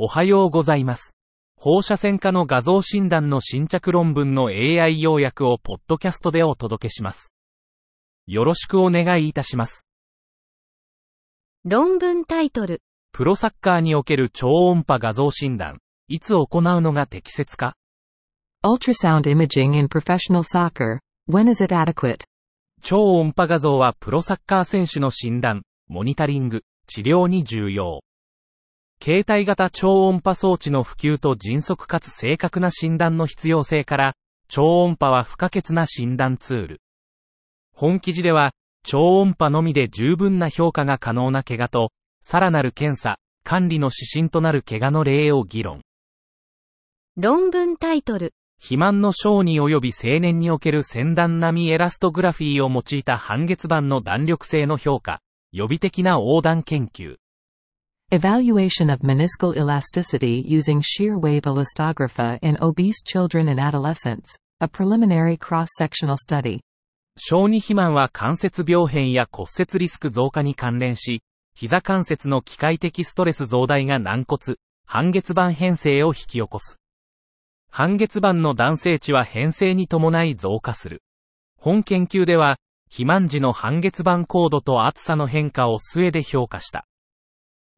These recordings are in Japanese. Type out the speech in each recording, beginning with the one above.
おはようございます。放射線科の画像診断の新着論文の AI 要約をポッドキャストでお届けします。よろしくお願いいたします。論文タイトル、プロサッカーにおける超音波画像診断、いつ行うのが適切か？Ultrasound imaging in professional soccer. When is it adequate? 超音波画像はプロサッカー選手の診断、モニタリング、治療に重要。携帯型超音波装置の普及と迅速かつ正確な診断の必要性から、超音波は不可欠な診断ツール。本記事では、超音波のみで十分な評価が可能な怪我と、さらなる検査、管理の指針となる怪我の例を議論。論文タイトル、肥満の小児及び青年における先端並みエラストグラフィーを用いた半月板の弾力性の評価、予備的な横断研究。Evaluation of meniscal elasticity using shear wave elastographa in obese children and adolescents. A preliminary cross-sectional study. 小児肥満は関節病変や骨折リスク増加に関連し、膝関節の機械的ストレス増大が軟骨、半月板変性を引き起こす。半月板の男性値は変性に伴い増加する。本研究では、肥満時の半月板高度と厚さの変化を末で評価した。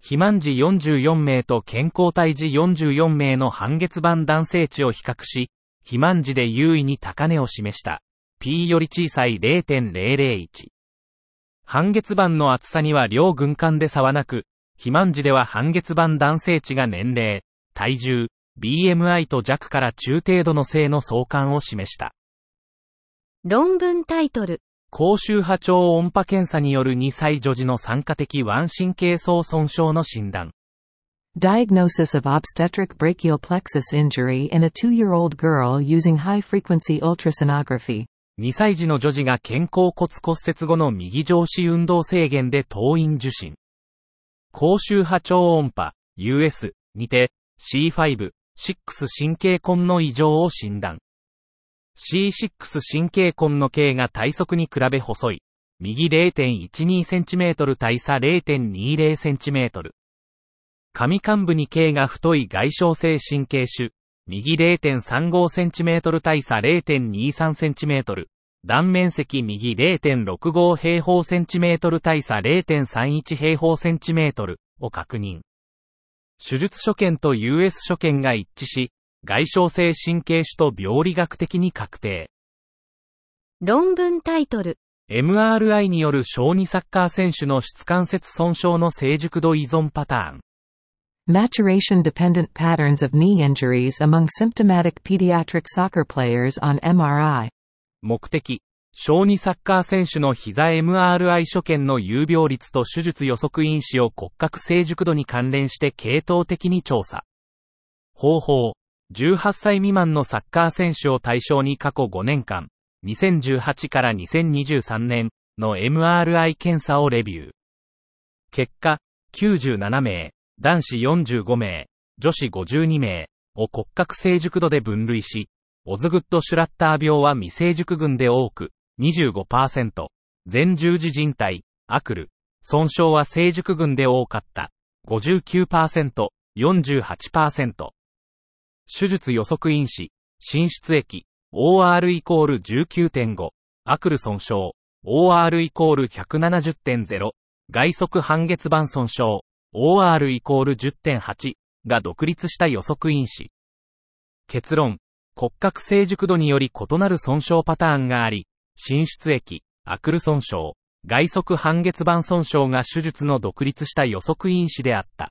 肥満時44名と健康体時44名の半月板男性値を比較し、肥満時で優位に高値を示した。P より小さい0.001。半月板の厚さには両軍艦で差はなく、肥満時では半月板男性値が年齢、体重、BMI と弱から中程度の性の相関を示した。論文タイトル、高周波超音波検査による2歳女児の酸化的腕神経層損傷の診断。Diagnosis of obstetric brachial plexus injury in a two-year-old girl using high-frequency ultrasonography. 2歳児の女児が肩甲骨骨折後の右上肢運動制限で当院受診。高周波超音波、US にて C5、6神経根の異常を診断。C6 神経根の径が体側に比べ細い。右 0.12cm 対差 0.20cm。上幹部に径が太い外傷性神経種。右 0.35cm 対差 0.23cm。断面積右0.65平方センチメートル対差0.31平方センチメートルを確認。手術所見と US 所見が一致し、外傷性神経種と病理学的に確定。論文タイトル、MRI による小児サッカー選手の質関節損傷の成熟度依存パターン。Maturation-dependent patterns of knee injuries among symptomatic pediatric soccer players on MRI. 目的。小児サッカー選手の膝 MRI 所見の有病率と手術予測因子を骨格成熟度に関連して系統的に調査。方法。18歳未満のサッカー選手を対象に過去5年間、2018から2023年の MRI 検査をレビュー。結果、97名、男子45名、女子52名を骨格成熟度で分類し、オズグッド・シュラッター病は未成熟群で多く、25%、前十字靭帯、アクル、損傷は成熟群で多かった、59%、48%。手術予測因子、進出液、OR イコール19.5、アクル損傷、OR イコール170.0、外側半月板損傷、OR イコール10.8が独立した予測因子。結論、骨格成熟度により異なる損傷パターンがあり、進出液、アクル損傷、外側半月板損傷が手術の独立した予測因子であった。